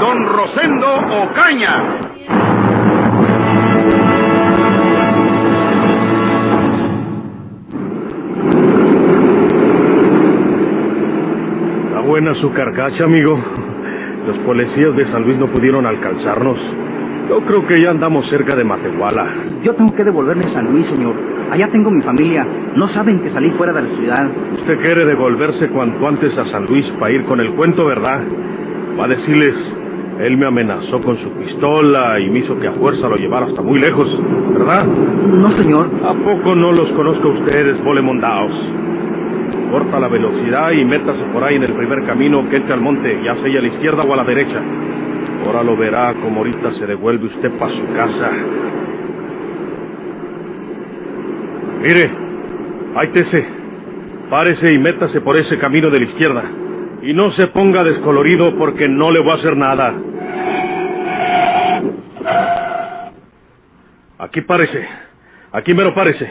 Don Rosendo Ocaña. Está buena su carcacha, amigo. Los policías de San Luis no pudieron alcanzarnos. Yo creo que ya andamos cerca de Matehuala. Yo tengo que devolverme a San Luis, señor. Allá tengo mi familia. No saben que salí fuera de la ciudad. Usted quiere devolverse cuanto antes a San Luis para ir con el cuento, ¿verdad? Va a decirles, él me amenazó con su pistola y me hizo que a fuerza lo llevara hasta muy lejos, ¿verdad? No, señor. ¿A poco no los conozco a ustedes, bolemondaos? Corta la velocidad y métase por ahí en el primer camino que entre al monte, ya sea a la izquierda o a la derecha. Ahora lo verá como ahorita se devuelve usted para su casa. Mire, ahí tese. Párese y métase por ese camino de la izquierda. Y no se ponga descolorido porque no le voy a hacer nada. Aquí párese. Aquí mero párese.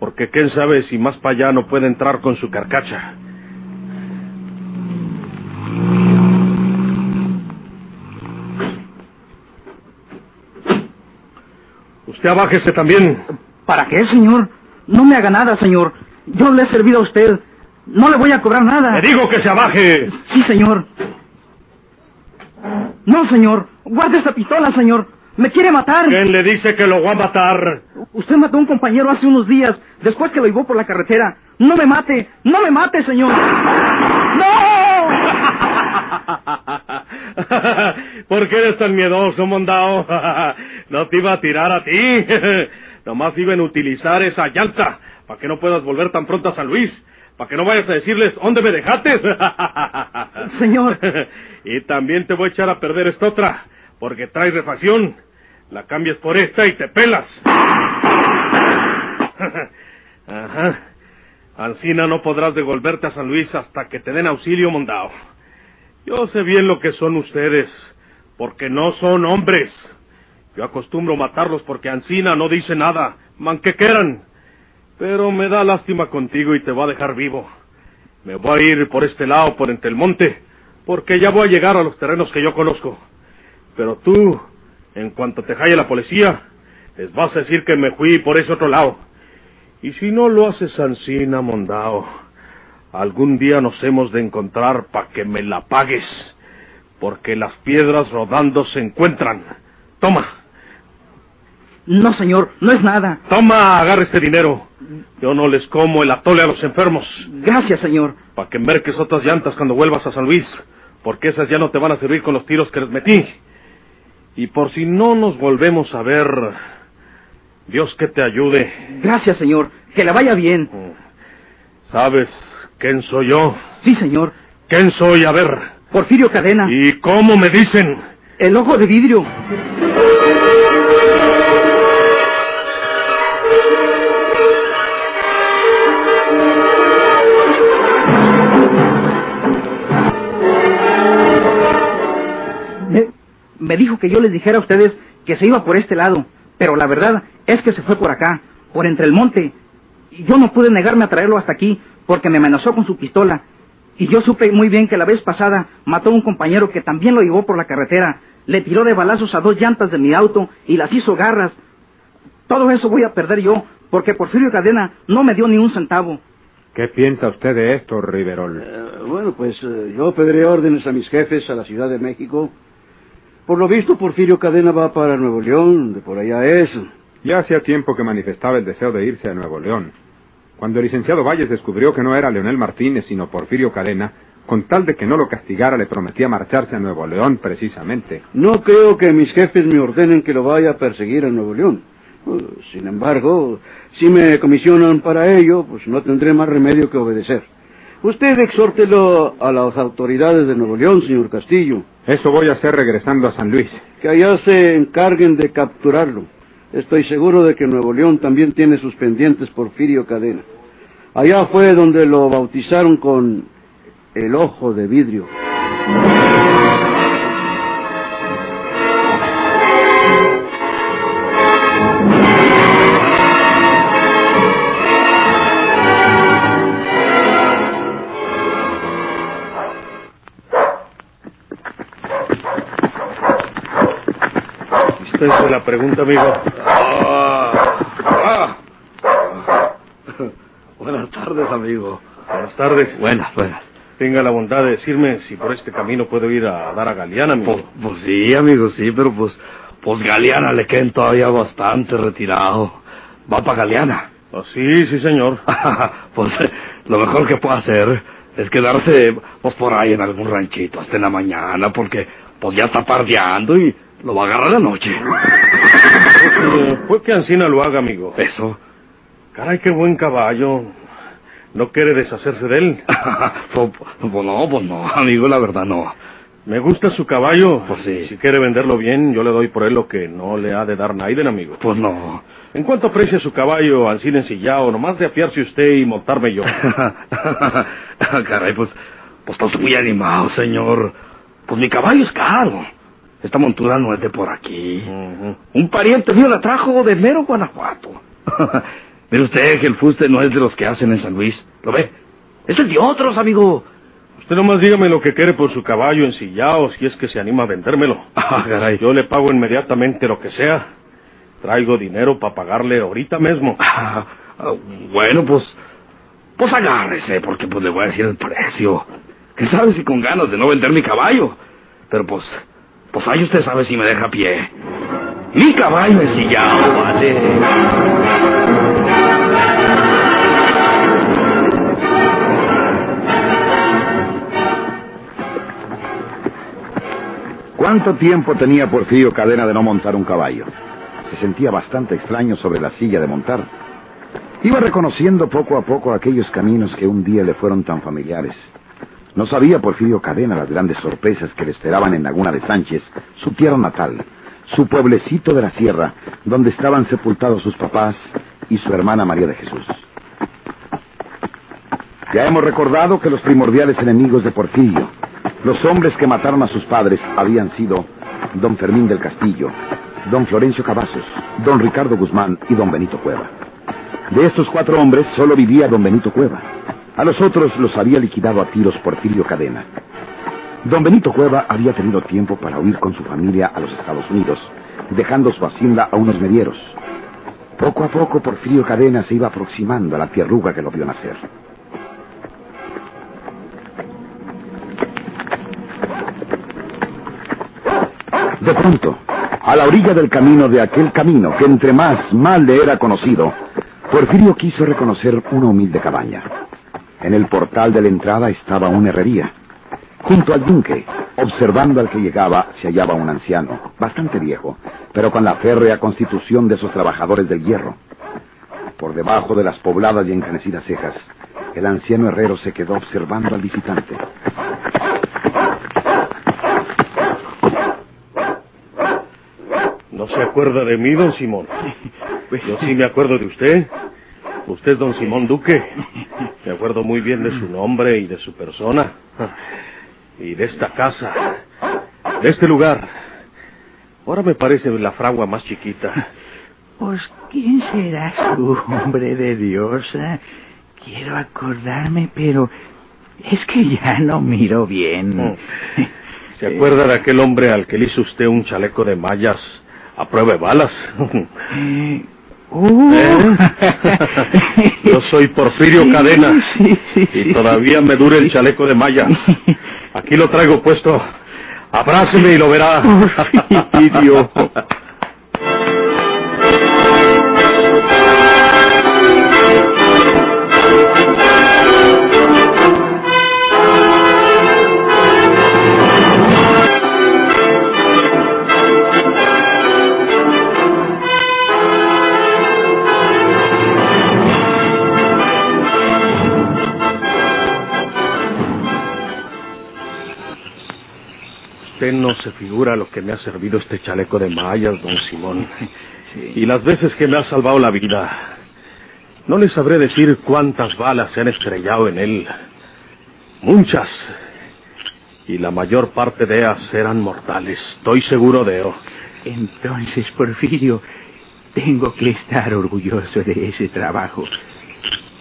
Porque quién sabe si más para allá no puede entrar con su carcacha. Usted abájese también. ¿Para qué, señor? No me haga nada, señor. Yo le he servido a usted. No le voy a cobrar nada. Le digo que se abaje. Sí, señor. No, señor. Guarde esa pistola, señor. Me quiere matar. ¿Quién le dice que lo va a matar? Usted mató a un compañero hace unos días, después que lo llevó por la carretera. No me mate, no me mate, señor. ¡No! ¿Por qué eres tan miedoso, mondao? no te iba a tirar a ti. Nomás iban a utilizar esa llanta para que no puedas volver tan pronto a San Luis. Para que no vayas a decirles, ¿dónde me dejaste? Señor. y también te voy a echar a perder esta otra, porque trae refacción. La cambias por esta y te pelas. Ajá. Ancina no podrás devolverte a San Luis hasta que te den auxilio, mondao. Yo sé bien lo que son ustedes, porque no son hombres. Yo acostumbro matarlos porque Ancina no dice nada, manquequeran. Pero me da lástima contigo y te va a dejar vivo. Me voy a ir por este lado, por entre el monte, porque ya voy a llegar a los terrenos que yo conozco. Pero tú, en cuanto te jalle la policía, les vas a decir que me fui por ese otro lado. Y si no lo haces Ancina, mondao, algún día nos hemos de encontrar para que me la pagues, porque las piedras rodando se encuentran. Toma. No, señor, no es nada. Toma, agarra este dinero. Yo no les como el atole a los enfermos. Gracias, señor. Para que merques otras llantas cuando vuelvas a San Luis, porque esas ya no te van a servir con los tiros que les metí. Y por si no nos volvemos a ver, Dios que te ayude. Gracias, señor. Que le vaya bien. ¿Sabes quién soy yo? Sí, señor. ¿Quién soy? A ver. Porfirio Cadena. ¿Y cómo me dicen? El ojo de vidrio. Me dijo que yo les dijera a ustedes que se iba por este lado, pero la verdad es que se fue por acá, por entre el monte. Y yo no pude negarme a traerlo hasta aquí porque me amenazó con su pistola. Y yo supe muy bien que la vez pasada mató a un compañero que también lo llevó por la carretera. Le tiró de balazos a dos llantas de mi auto y las hizo garras. Todo eso voy a perder yo porque Porfirio Cadena no me dio ni un centavo. ¿Qué piensa usted de esto, Riverol? Eh, bueno, pues eh, yo pediré órdenes a mis jefes a la Ciudad de México. Por lo visto, Porfirio Cadena va para Nuevo León, de por allá es. Ya hacía tiempo que manifestaba el deseo de irse a Nuevo León. Cuando el licenciado Valles descubrió que no era Leonel Martínez, sino Porfirio Cadena, con tal de que no lo castigara, le prometía marcharse a Nuevo León precisamente. No creo que mis jefes me ordenen que lo vaya a perseguir a Nuevo León. Uh, Sin embargo, si me comisionan para ello, pues no tendré más remedio que obedecer. Usted exhórtelo a las autoridades de Nuevo León, señor Castillo. Eso voy a hacer regresando a San Luis. Que allá se encarguen de capturarlo. Estoy seguro de que Nuevo León también tiene sus pendientes Porfirio Cadena. Allá fue donde lo bautizaron con el ojo de vidrio. Se la pregunta, amigo. Buenas tardes, amigo. Buenas tardes. Buenas, buenas. Tenga la bondad de decirme si por este camino puedo ir a dar a Galeana, amigo. Pues, pues sí, amigo, sí, pero pues, pues Galeana le queden todavía bastante retirado. Va para Galeana. Oh, sí, sí, señor. pues lo mejor que puede hacer es quedarse pues por ahí en algún ranchito hasta en la mañana, porque pues ya está pardeando y lo va a agarrar la noche. Pues, eh, pues que Ancina lo haga, amigo. Eso. Caray, qué buen caballo. ¿No quiere deshacerse de él? pues, pues no, pues no, amigo, la verdad no. Me gusta su caballo. Pues sí. Si quiere venderlo bien, yo le doy por él lo que no le ha de dar Naiden, amigo. Pues no. ¿En cuánto aprecia su caballo, Ancina ensillado? Nomás de afiarse usted y montarme yo. Caray, pues, pues está muy animado, señor. Pues mi caballo es caro. Esta montura no es de por aquí. Un pariente mío la trajo de mero Guanajuato. Mire usted que el fuste no es de los que hacen en San Luis. ¿Lo ve? Es el de otros, amigo. Usted nomás dígame lo que quiere por su caballo ensillado, si es que se anima a vendérmelo. Ah, caray. Yo le pago inmediatamente lo que sea. Traigo dinero para pagarle ahorita mismo. Ah, ah, bueno, pues, pues agárrese, porque pues le voy a decir el precio. ¿Quién sabe si con ganas de no vender mi caballo? Pero pues, pues ahí usted sabe si me deja a pie. Mi caballo ensillado, vale. ¿Cuánto tiempo tenía Porfirio Cadena de no montar un caballo? Se sentía bastante extraño sobre la silla de montar. Iba reconociendo poco a poco aquellos caminos que un día le fueron tan familiares. No sabía Porfirio Cadena las grandes sorpresas que le esperaban en Laguna de Sánchez, su tierra natal, su pueblecito de la sierra, donde estaban sepultados sus papás y su hermana María de Jesús. Ya hemos recordado que los primordiales enemigos de Porfirio, los hombres que mataron a sus padres, habían sido don Fermín del Castillo, don Florencio Cavazos, don Ricardo Guzmán y don Benito Cueva. De estos cuatro hombres solo vivía don Benito Cueva. A los otros los había liquidado a tiros Porfirio Cadena. Don Benito Cueva había tenido tiempo para huir con su familia a los Estados Unidos, dejando su hacienda a unos medieros. Poco a poco Porfirio Cadena se iba aproximando a la tierruga que lo vio nacer. De pronto, a la orilla del camino de aquel camino que entre más mal le era conocido, Porfirio quiso reconocer una humilde cabaña. En el portal de la entrada estaba una herrería. Junto al yunque, observando al que llegaba, se hallaba un anciano, bastante viejo, pero con la férrea constitución de esos trabajadores del hierro. Por debajo de las pobladas y encanecidas cejas, el anciano herrero se quedó observando al visitante. ¿No se acuerda de mí, don Simón? Yo sí me acuerdo de usted. Usted es don Simón Duque. Me acuerdo muy bien de su nombre y de su persona. Y de esta casa. De este lugar. Ahora me parece la fragua más chiquita. Pues, ¿quién serás tú, hombre de Dios? Quiero acordarme, pero es que ya no miro bien. ¿Se acuerda de aquel hombre al que le hizo usted un chaleco de mallas a prueba de balas? Eh, uh. ¿Eh? Yo soy Porfirio Sí, Cadena. sí, sí, y todavía me dura el chaleco de malla. Aquí lo traigo puesto. Abráceme y lo verá. Porfirio. no se figura lo que me ha servido este chaleco de mallas, don Simón. Y las veces que me ha salvado la vida. No le sabré decir cuántas balas se han estrellado en él. Muchas. Y la mayor parte de ellas eran mortales. Estoy seguro de ello. Entonces, Porfirio, tengo que estar orgulloso de ese trabajo.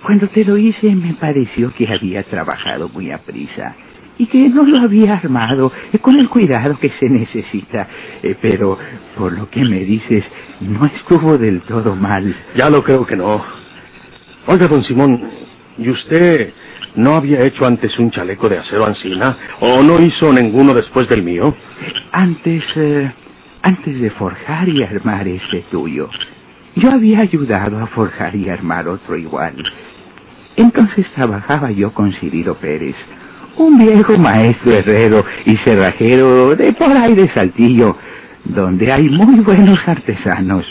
Cuando te lo hice me pareció que había trabajado muy a prisa y que no lo había armado eh, con el cuidado que se necesita. Eh, pero por lo que me dices, no estuvo del todo mal. Ya lo creo que no. Oiga, don Simón, ¿y usted no había hecho antes un chaleco de acero ancina? ¿O no hizo ninguno después del mío? Antes, eh, antes de forjar y armar este tuyo, yo había ayudado a forjar y armar otro igual. Entonces trabajaba yo con Cirilo Pérez, un viejo maestro herrero y cerrajero de por ahí de Saltillo, donde hay muy buenos artesanos.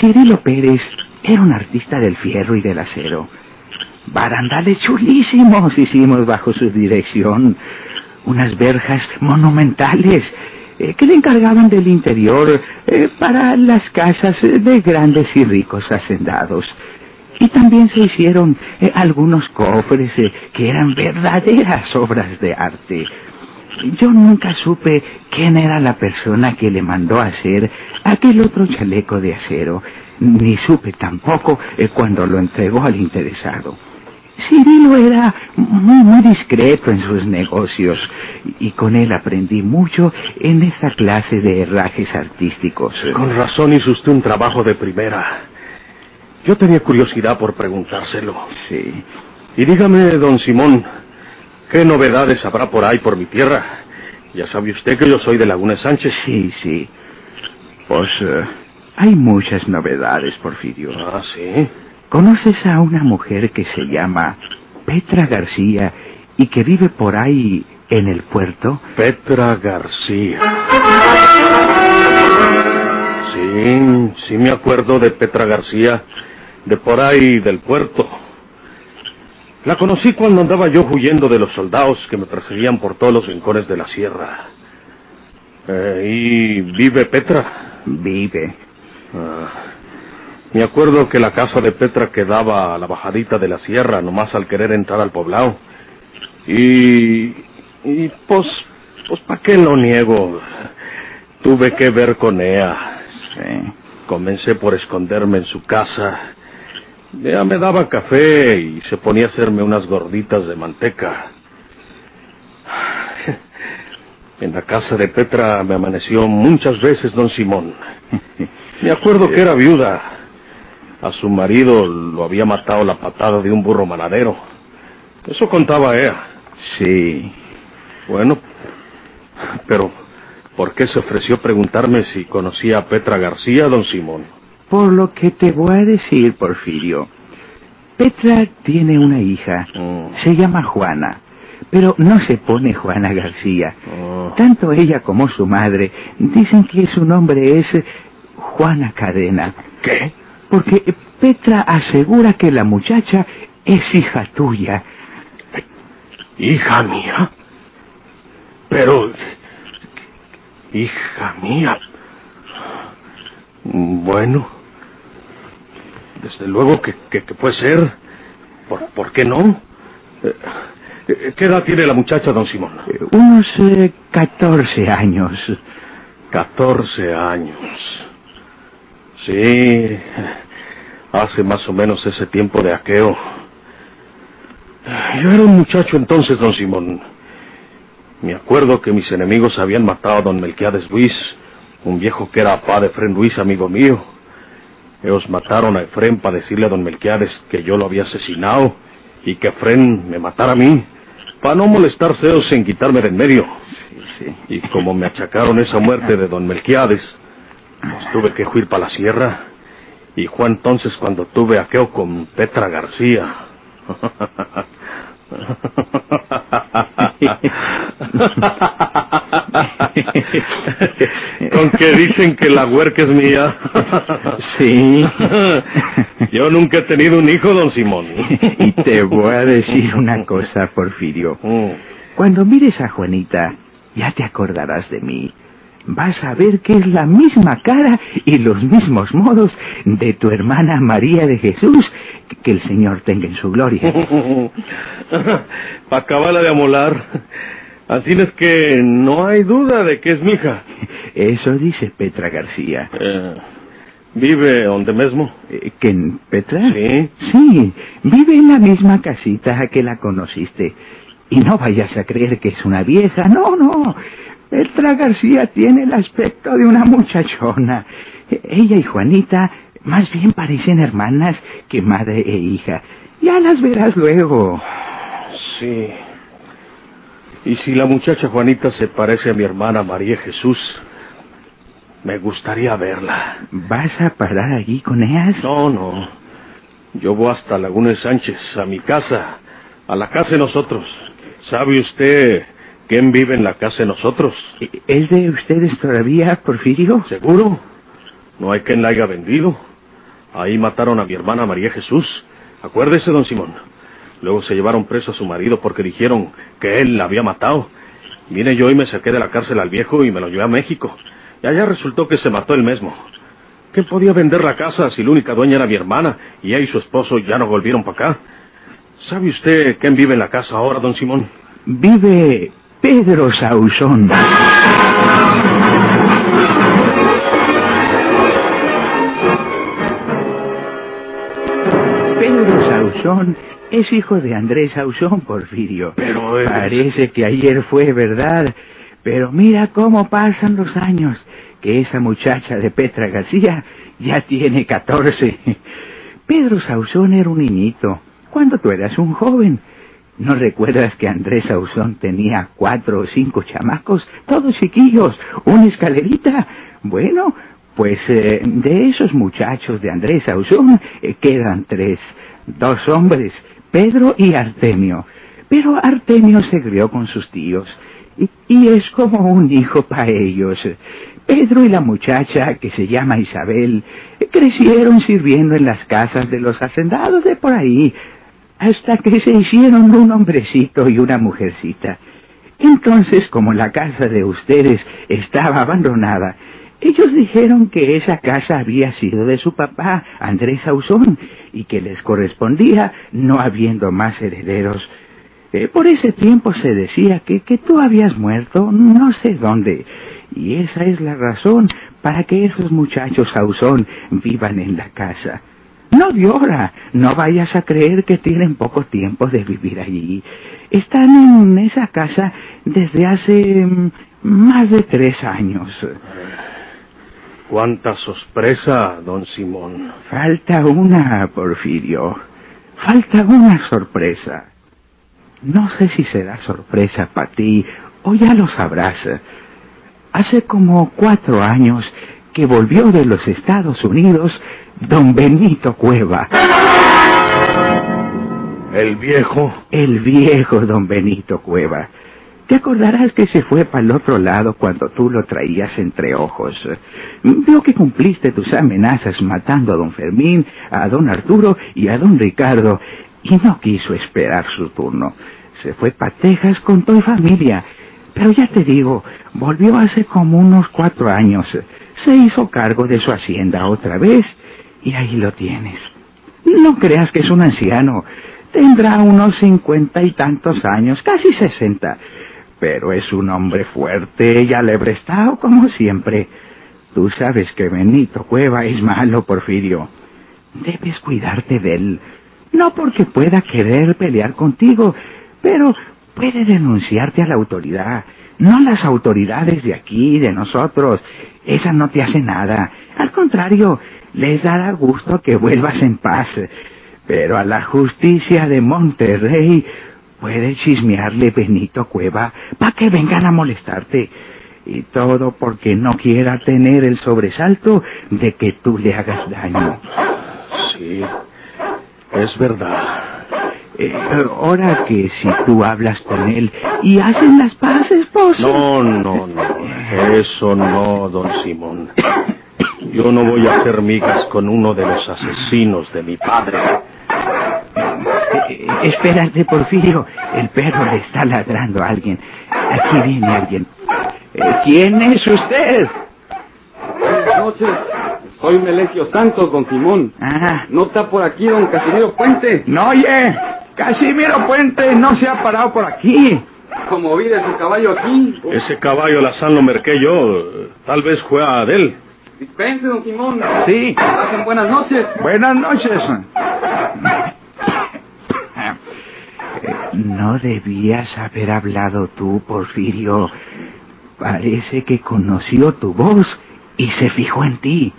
Cirilo Pérez era un artista del fierro y del acero. Barandales chulísimos hicimos bajo su dirección. Unas verjas monumentales eh, que le encargaban del interior eh, para las casas de grandes y ricos hacendados. Y también se hicieron eh, algunos cofres eh, que eran verdaderas obras de arte. Yo nunca supe quién era la persona que le mandó hacer aquel otro chaleco de acero, ni supe tampoco eh, cuando lo entregó al interesado. Cirilo era muy, muy discreto en sus negocios y con él aprendí mucho en esta clase de herrajes artísticos. Con razón hizo usted un trabajo de primera. Yo tenía curiosidad por preguntárselo. Sí. Y dígame, don Simón, ¿qué novedades habrá por ahí por mi tierra? Ya sabe usted que yo soy de Laguna Sánchez. Sí, sí. Pues eh, hay muchas novedades, Porfirio. Ah, sí. ¿Conoces a una mujer que se llama Petra García y que vive por ahí en el puerto? Petra García. Sí, sí me acuerdo de Petra García, de por ahí del puerto. La conocí cuando andaba yo huyendo de los soldados que me perseguían por todos los rincones de la sierra. Eh, ¿Y vive Petra? Vive. Ah, me acuerdo que la casa de Petra quedaba a la bajadita de la sierra, nomás al querer entrar al poblado. Y... y pues... pues ¿para qué lo niego? Tuve que ver con ella. Sí. Comencé por esconderme en su casa. Ella me daba café y se ponía a hacerme unas gorditas de manteca. En la casa de Petra me amaneció muchas veces don Simón. Me acuerdo que era viuda. A su marido lo había matado la patada de un burro manadero. Eso contaba ella. Sí. Bueno, pero ¿por qué se ofreció preguntarme si conocía a Petra García, don Simón? Por lo que te voy a decir, Porfirio. Petra tiene una hija. Mm. Se llama Juana. Pero no se pone Juana García. Oh. Tanto ella como su madre dicen que su nombre es Juana Cadena. ¿Qué? Porque Petra asegura que la muchacha es hija tuya. ¿Hija mía? Pero... Hija mía. Bueno. Desde luego que, que- que puede ser. ¿Por, por qué no? Eh, ¿Qué edad tiene la muchacha, don Simón? Eh, Unos eh, 14 años. 14 años. Sí, hace más o menos ese tiempo de aqueo. Yo era un muchacho entonces, don Simón. Me acuerdo que mis enemigos habían matado a don Melquiades Luis, un viejo que era papá de Efrén Luis, amigo mío. Ellos mataron a Efrén para decirle a don Melquiades que yo lo había asesinado y que Efrén me matara a mí, para no molestarse ellos en quitarme de en medio. Y como me achacaron esa muerte de don Melquiades, pues tuve que huir para la sierra. Y fue entonces cuando tuve aqueo con Petra García. con que dicen que la huerca es mía. Sí. Yo nunca he tenido un hijo, don Simón. y te voy a decir una cosa, Porfirio. Mm. Cuando mires a Juanita, ya te acordarás de mí. Vas a ver que es la misma cara y los mismos modos de tu hermana María de Jesús, que el Señor tenga en su gloria. Para acabarla de amolar. Así es que no hay duda de que es mi hija. Eso dice Petra García. Eh, ¿Vive donde mismo? Eh, ¿Quién, Petra? Sí. Sí, vive en la misma casita que la conociste. Y no vayas a creer que es una vieja, no, no. Petra García tiene el aspecto de una muchachona. Ella y Juanita más bien parecen hermanas que madre e hija. Ya las verás luego. Sí. Y si la muchacha Juanita se parece a mi hermana María Jesús, me gustaría verla. ¿Vas a parar allí con ellas? No, no. Yo voy hasta Laguna Sánchez, a mi casa, a la casa de nosotros. ¿Sabe usted quién vive en la casa de nosotros? ¿Es de ustedes todavía, Porfirio? ¿Seguro? No hay quien la haya vendido. Ahí mataron a mi hermana María Jesús. Acuérdese, don Simón. Luego se llevaron preso a su marido porque dijeron que él la había matado. Vine yo y me saqué de la cárcel al viejo y me lo llevé a México. Y allá resultó que se mató él mismo. ¿Quién podía vender la casa si la única dueña era mi hermana y ella y su esposo ya no volvieron para acá? ¿Sabe usted quién vive en la casa ahora, don Simón? Vive Pedro Sauzón. Es hijo de Andrés Sauzón, Porfirio. Pero es- Parece que ayer fue verdad. Pero mira cómo pasan los años. Que esa muchacha de Petra García ya tiene 14. Pedro Sauzón era un niñito. Cuando tú eras un joven. ¿No recuerdas que Andrés Sauzón tenía cuatro o cinco chamacos, todos chiquillos, una escalerita? Bueno, pues eh, de esos muchachos de Andrés Sauzón eh, quedan tres, dos hombres, Pedro y Artemio. Pero Artemio se crió con sus tíos y, y es como un hijo para ellos. Pedro y la muchacha, que se llama Isabel, crecieron sirviendo en las casas de los hacendados de por ahí, hasta que se hicieron un hombrecito y una mujercita. Entonces, como la casa de ustedes estaba abandonada, ellos dijeron que esa casa había sido de su papá, Andrés Ausón, y que les correspondía no habiendo más herederos. Eh, por ese tiempo se decía que, que tú habías muerto no sé dónde, y esa es la razón para que esos muchachos Ausón vivan en la casa. No llora, no vayas a creer que tienen poco tiempo de vivir allí. Están en esa casa desde hace mm, más de tres años. Cuánta sorpresa, don Simón. Falta una, Porfirio. Falta una sorpresa. No sé si será sorpresa para ti o ya lo sabrás. Hace como cuatro años que volvió de los Estados Unidos don Benito Cueva. El viejo. El viejo don Benito Cueva. Te acordarás que se fue para el otro lado cuando tú lo traías entre ojos. Vio que cumpliste tus amenazas matando a don Fermín, a don Arturo y a don Ricardo, y no quiso esperar su turno. Se fue para Texas con tu familia. Pero ya te digo, volvió hace como unos cuatro años. Se hizo cargo de su hacienda otra vez, y ahí lo tienes. No creas que es un anciano. Tendrá unos cincuenta y tantos años, casi sesenta. Pero es un hombre fuerte y alebrestado como siempre. Tú sabes que Benito Cueva es malo, Porfirio. Debes cuidarte de él. No porque pueda querer pelear contigo, pero puede denunciarte a la autoridad. No las autoridades de aquí, de nosotros. Esa no te hace nada. Al contrario, les dará gusto que vuelvas en paz. Pero a la justicia de Monterrey puede chismearle Benito Cueva para que vengan a molestarte. Y todo porque no quiera tener el sobresalto de que tú le hagas daño. Sí, es verdad. Eh, ahora que si tú hablas con él y hacen las paces, pues... No, no, no. Eso no, don Simón. Yo no voy a hacer migas con uno de los asesinos de mi padre. Eh, espérate, Porfirio. El perro le está ladrando a alguien. Aquí viene alguien. Eh, ¿Quién es usted? Buenas noches. Soy Melesio Santos, don Simón. Ah, ¿No está por aquí don Casimiro Puente? no, oye, Casimiro Puente no se ha parado por aquí. Como vi de su caballo aquí. Ese caballo Lazán lo merqué yo. Tal vez fue a Adel. Dispense, don Simón. Sí. Pasen buenas noches. Buenas noches. Eh, No debías haber hablado tú, Porfirio. Parece que conoció tu voz y se fijó en ti.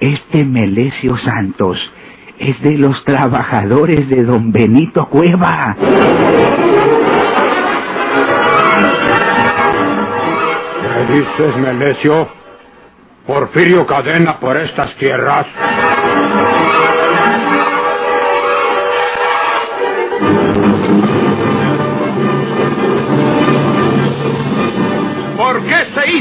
Este Melesio Santos es de los trabajadores de don Benito Cueva. ¿Qué dices, Melesio? Porfirio Cadena por estas tierras.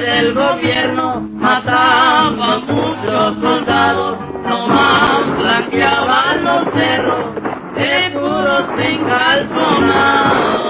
del gobierno mataba muchos soldados, nomás blanqueaban los cerros, seguros sin calzonar.